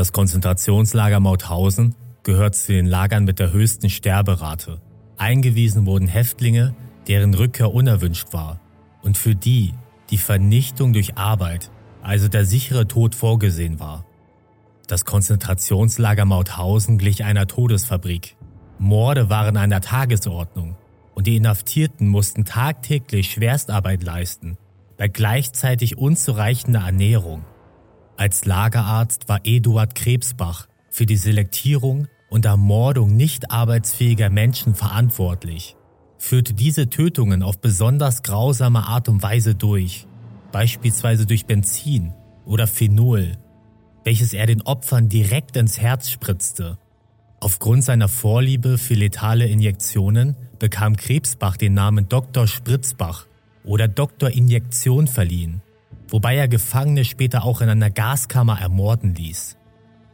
Das Konzentrationslager Mauthausen gehört zu den Lagern mit der höchsten Sterberate. Eingewiesen wurden Häftlinge, deren Rückkehr unerwünscht war und für die die Vernichtung durch Arbeit, also der sichere Tod vorgesehen war. Das Konzentrationslager Mauthausen glich einer Todesfabrik. Morde waren an der Tagesordnung und die Inhaftierten mussten tagtäglich Schwerstarbeit leisten, bei gleichzeitig unzureichender Ernährung. Als Lagerarzt war Eduard Krebsbach für die Selektierung und Ermordung nicht arbeitsfähiger Menschen verantwortlich, führte diese Tötungen auf besonders grausame Art und Weise durch, beispielsweise durch Benzin oder Phenol, welches er den Opfern direkt ins Herz spritzte. Aufgrund seiner Vorliebe für letale Injektionen bekam Krebsbach den Namen Dr. Spritzbach oder Dr. Injektion verliehen, wobei er Gefangene später auch in einer Gaskammer ermorden ließ.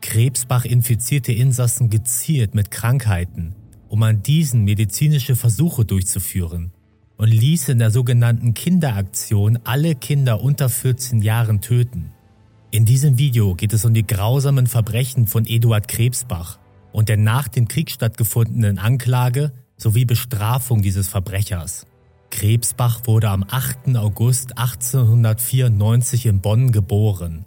Krebsbach infizierte Insassen gezielt mit Krankheiten, um an diesen medizinische Versuche durchzuführen und ließ in der sogenannten Kinderaktion alle Kinder unter 14 Jahren töten. In diesem Video geht es um die grausamen Verbrechen von Eduard Krebsbach und der nach dem Krieg stattgefundenen Anklage sowie Bestrafung dieses Verbrechers. Krebsbach wurde am 8. August 1894 in Bonn geboren.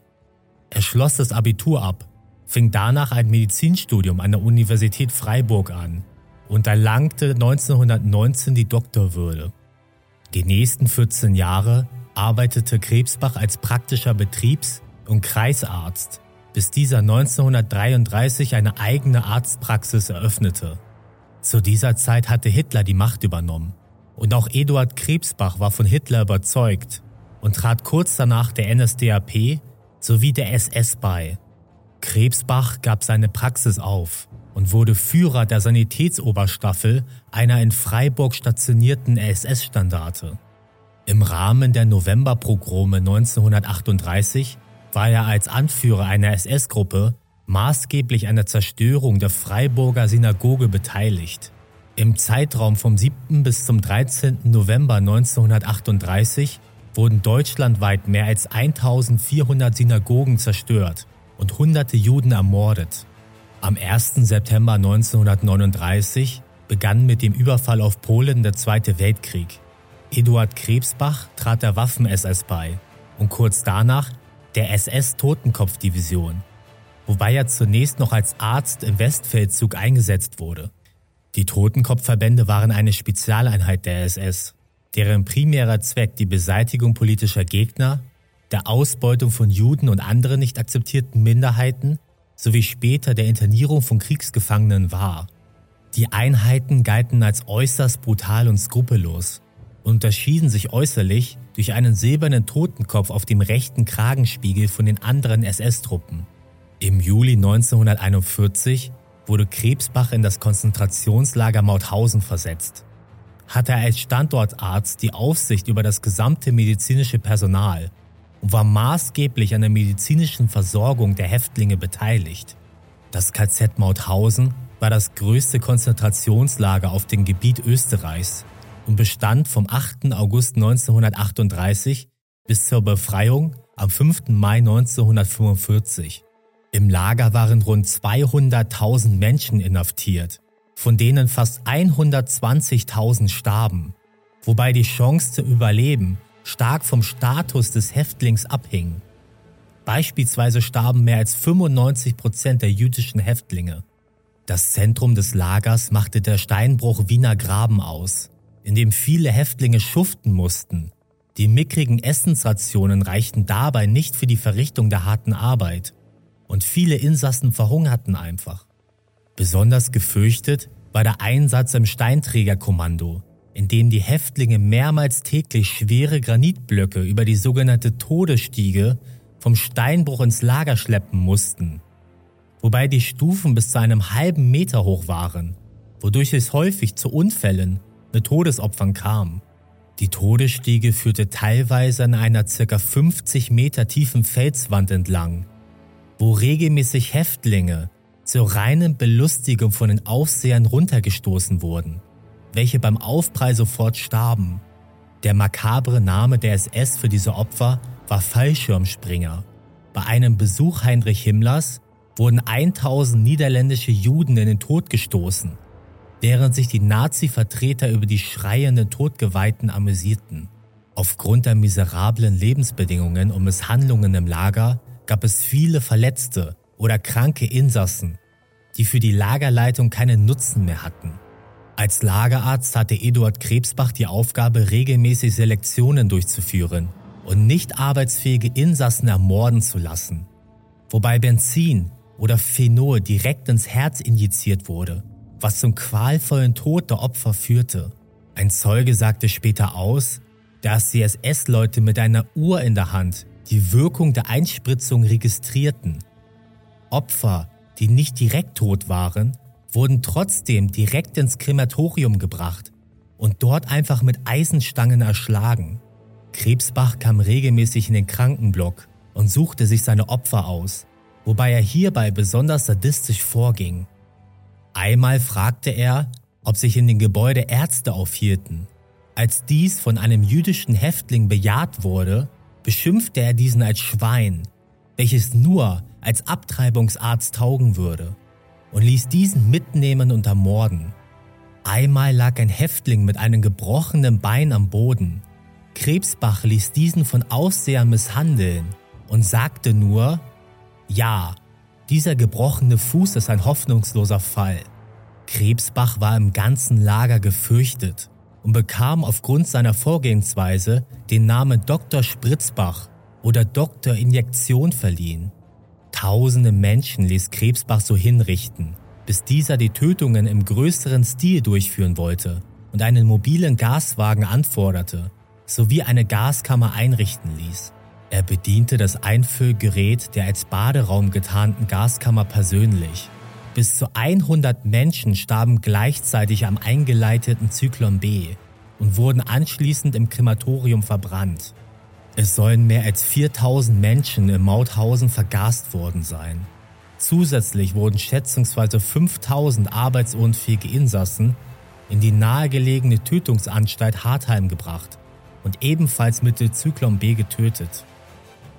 Er schloss das Abitur ab fing danach ein Medizinstudium an der Universität Freiburg an und erlangte 1919 die Doktorwürde. Die nächsten 14 Jahre arbeitete Krebsbach als praktischer Betriebs- und Kreisarzt, bis dieser 1933 eine eigene Arztpraxis eröffnete. Zu dieser Zeit hatte Hitler die Macht übernommen und auch Eduard Krebsbach war von Hitler überzeugt und trat kurz danach der NSDAP sowie der SS bei. Krebsbach gab seine Praxis auf und wurde Führer der Sanitätsoberstaffel einer in Freiburg stationierten SS-Standarte. Im Rahmen der Novemberpogrome 1938 war er als Anführer einer SS-Gruppe maßgeblich an der Zerstörung der Freiburger Synagoge beteiligt. Im Zeitraum vom 7. bis zum 13. November 1938 wurden deutschlandweit mehr als 1400 Synagogen zerstört und hunderte Juden ermordet. Am 1. September 1939 begann mit dem Überfall auf Polen der Zweite Weltkrieg. Eduard Krebsbach trat der Waffen-SS bei und kurz danach der SS-Totenkopfdivision, wobei er zunächst noch als Arzt im Westfeldzug eingesetzt wurde. Die Totenkopfverbände waren eine Spezialeinheit der SS, deren primärer Zweck die Beseitigung politischer Gegner der Ausbeutung von Juden und anderen nicht akzeptierten Minderheiten sowie später der Internierung von Kriegsgefangenen war. Die Einheiten galten als äußerst brutal und skrupellos und unterschieden sich äußerlich durch einen silbernen Totenkopf auf dem rechten Kragenspiegel von den anderen SS-Truppen. Im Juli 1941 wurde Krebsbach in das Konzentrationslager Mauthausen versetzt. Hatte er als Standortarzt die Aufsicht über das gesamte medizinische Personal und war maßgeblich an der medizinischen Versorgung der Häftlinge beteiligt. Das KZ Mauthausen war das größte Konzentrationslager auf dem Gebiet Österreichs und bestand vom 8. August 1938 bis zur Befreiung am 5. Mai 1945. Im Lager waren rund 200.000 Menschen inhaftiert, von denen fast 120.000 starben, wobei die Chance zu überleben stark vom Status des Häftlings abhingen. Beispielsweise starben mehr als 95 Prozent der jüdischen Häftlinge. Das Zentrum des Lagers machte der Steinbruch Wiener Graben aus, in dem viele Häftlinge schuften mussten. Die mickrigen Essensrationen reichten dabei nicht für die Verrichtung der harten Arbeit und viele Insassen verhungerten einfach. Besonders gefürchtet war der Einsatz im Steinträgerkommando, in dem die Häftlinge mehrmals täglich schwere Granitblöcke über die sogenannte Todesstiege vom Steinbruch ins Lager schleppen mussten, wobei die Stufen bis zu einem halben Meter hoch waren, wodurch es häufig zu Unfällen mit Todesopfern kam. Die Todesstiege führte teilweise an einer ca. 50 Meter tiefen Felswand entlang, wo regelmäßig Häftlinge zur reinen Belustigung von den Aufsehern runtergestoßen wurden welche beim Aufprall sofort starben. Der makabre Name der SS für diese Opfer war Fallschirmspringer. Bei einem Besuch Heinrich Himmlers wurden 1000 niederländische Juden in den Tod gestoßen, während sich die Nazi-Vertreter über die schreienden Todgeweihten amüsierten. Aufgrund der miserablen Lebensbedingungen und Misshandlungen im Lager gab es viele Verletzte oder kranke Insassen, die für die Lagerleitung keinen Nutzen mehr hatten. Als Lagerarzt hatte Eduard Krebsbach die Aufgabe, regelmäßig Selektionen durchzuführen und nicht arbeitsfähige Insassen ermorden zu lassen, wobei Benzin oder Phenol direkt ins Herz injiziert wurde, was zum qualvollen Tod der Opfer führte. Ein Zeuge sagte später aus, dass die SS-Leute mit einer Uhr in der Hand die Wirkung der Einspritzung registrierten. Opfer, die nicht direkt tot waren, wurden trotzdem direkt ins Krematorium gebracht und dort einfach mit Eisenstangen erschlagen. Krebsbach kam regelmäßig in den Krankenblock und suchte sich seine Opfer aus, wobei er hierbei besonders sadistisch vorging. Einmal fragte er, ob sich in den Gebäude Ärzte aufhielten. Als dies von einem jüdischen Häftling bejaht wurde, beschimpfte er diesen als Schwein, welches nur als Abtreibungsarzt taugen würde, und ließ diesen mitnehmen und ermorden. Einmal lag ein Häftling mit einem gebrochenen Bein am Boden. Krebsbach ließ diesen von Aussehern misshandeln und sagte nur, ja, dieser gebrochene Fuß ist ein hoffnungsloser Fall. Krebsbach war im ganzen Lager gefürchtet und bekam aufgrund seiner Vorgehensweise den Namen Dr. Spritzbach oder Dr. Injektion verliehen. Tausende Menschen ließ Krebsbach so hinrichten, bis dieser die Tötungen im größeren Stil durchführen wollte und einen mobilen Gaswagen anforderte, sowie eine Gaskammer einrichten ließ. Er bediente das Einfüllgerät der als Baderaum getarnten Gaskammer persönlich. Bis zu 100 Menschen starben gleichzeitig am eingeleiteten Zyklon B und wurden anschließend im Krematorium verbrannt. Es sollen mehr als 4000 Menschen in Mauthausen vergast worden sein. Zusätzlich wurden schätzungsweise 5000 arbeitsunfähige Insassen in die nahegelegene Tötungsanstalt Hartheim gebracht und ebenfalls mit dem Zyklon B getötet.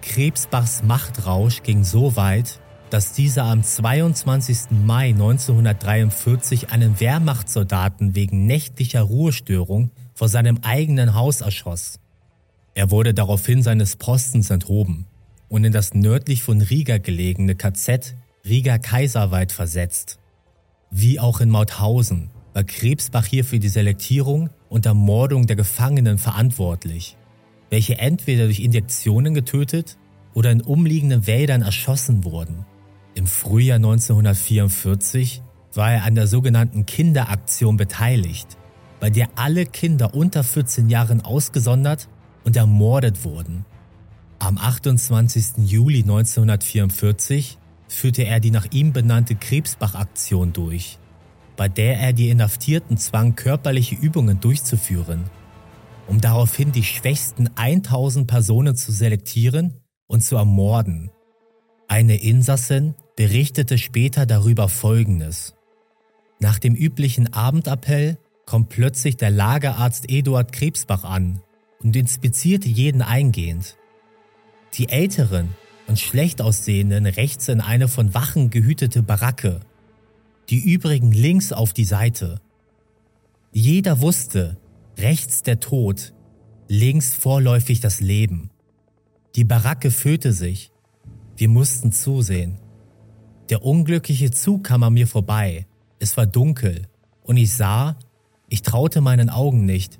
Krebsbachs Machtrausch ging so weit, dass dieser am 22. Mai 1943 einen Wehrmachtssoldaten wegen nächtlicher Ruhestörung vor seinem eigenen Haus erschoss. Er wurde daraufhin seines Postens enthoben und in das nördlich von Riga gelegene KZ Riga Kaiserwald versetzt. Wie auch in Mauthausen war Krebsbach hier für die Selektierung und Ermordung der Gefangenen verantwortlich, welche entweder durch Injektionen getötet oder in umliegenden Wäldern erschossen wurden. Im Frühjahr 1944 war er an der sogenannten Kinderaktion beteiligt, bei der alle Kinder unter 14 Jahren ausgesondert und ermordet wurden. Am 28. Juli 1944 führte er die nach ihm benannte Krebsbach-Aktion durch, bei der er die Inhaftierten zwang, körperliche Übungen durchzuführen, um daraufhin die schwächsten 1000 Personen zu selektieren und zu ermorden. Eine Insassin berichtete später darüber Folgendes. Nach dem üblichen Abendappell kommt plötzlich der Lagerarzt Eduard Krebsbach an und inspizierte jeden eingehend. Die älteren und schlecht aussehenden rechts in eine von Wachen gehütete Baracke, die übrigen links auf die Seite. Jeder wusste, rechts der Tod, links vorläufig das Leben. Die Baracke füllte sich. Wir mussten zusehen. Der unglückliche Zug kam an mir vorbei. Es war dunkel und ich sah, ich traute meinen Augen nicht,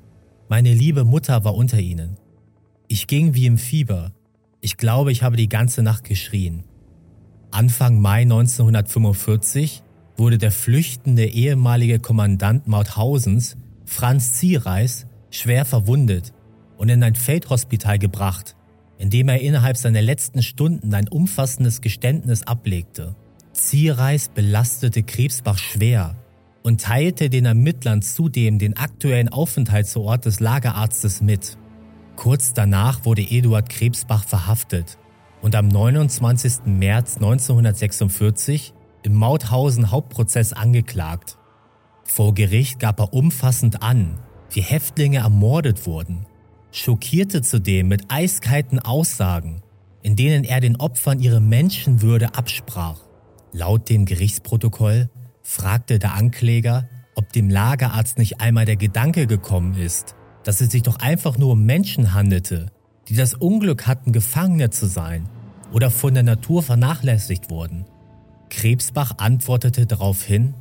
meine liebe Mutter war unter ihnen. Ich ging wie im Fieber. Ich glaube, ich habe die ganze Nacht geschrien. Anfang Mai 1945 wurde der flüchtende ehemalige Kommandant Mauthausens, Franz Ziereis, schwer verwundet und in ein Feldhospital gebracht, in dem er innerhalb seiner letzten Stunden ein umfassendes Geständnis ablegte. Ziereis belastete Krebsbach schwer und teilte den Ermittlern zudem den aktuellen Aufenthaltsort des Lagerarztes mit. Kurz danach wurde Eduard Krebsbach verhaftet und am 29. März 1946 im Mauthausen Hauptprozess angeklagt. Vor Gericht gab er umfassend an, wie Häftlinge ermordet wurden, schockierte zudem mit eiskalten Aussagen, in denen er den Opfern ihre Menschenwürde absprach. Laut dem Gerichtsprotokoll fragte der Ankläger, ob dem Lagerarzt nicht einmal der Gedanke gekommen ist, dass es sich doch einfach nur um Menschen handelte, die das Unglück hatten, Gefangene zu sein oder von der Natur vernachlässigt wurden. Krebsbach antwortete daraufhin,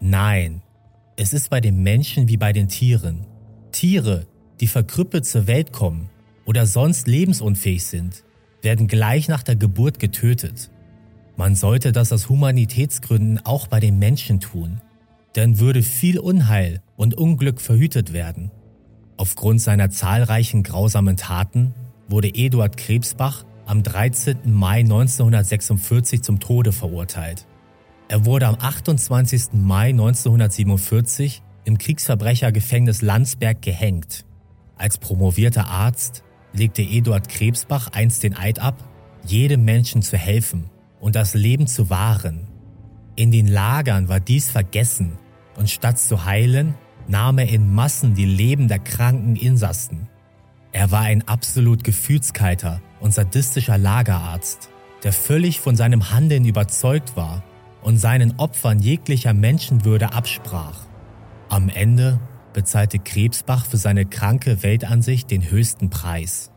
Nein, es ist bei den Menschen wie bei den Tieren. Tiere, die verkrüppelt zur Welt kommen oder sonst lebensunfähig sind, werden gleich nach der Geburt getötet. Man sollte das aus Humanitätsgründen auch bei den Menschen tun, denn würde viel Unheil und Unglück verhütet werden. Aufgrund seiner zahlreichen grausamen Taten wurde Eduard Krebsbach am 13. Mai 1946 zum Tode verurteilt. Er wurde am 28. Mai 1947 im Kriegsverbrechergefängnis Landsberg gehängt. Als promovierter Arzt legte Eduard Krebsbach einst den Eid ab, jedem Menschen zu helfen und das Leben zu wahren. In den Lagern war dies vergessen und statt zu heilen, nahm er in Massen die Leben der kranken Insassen. Er war ein absolut gefühlskalter und sadistischer Lagerarzt, der völlig von seinem Handeln überzeugt war und seinen Opfern jeglicher Menschenwürde absprach. Am Ende bezahlte Krebsbach für seine kranke Weltansicht den höchsten Preis.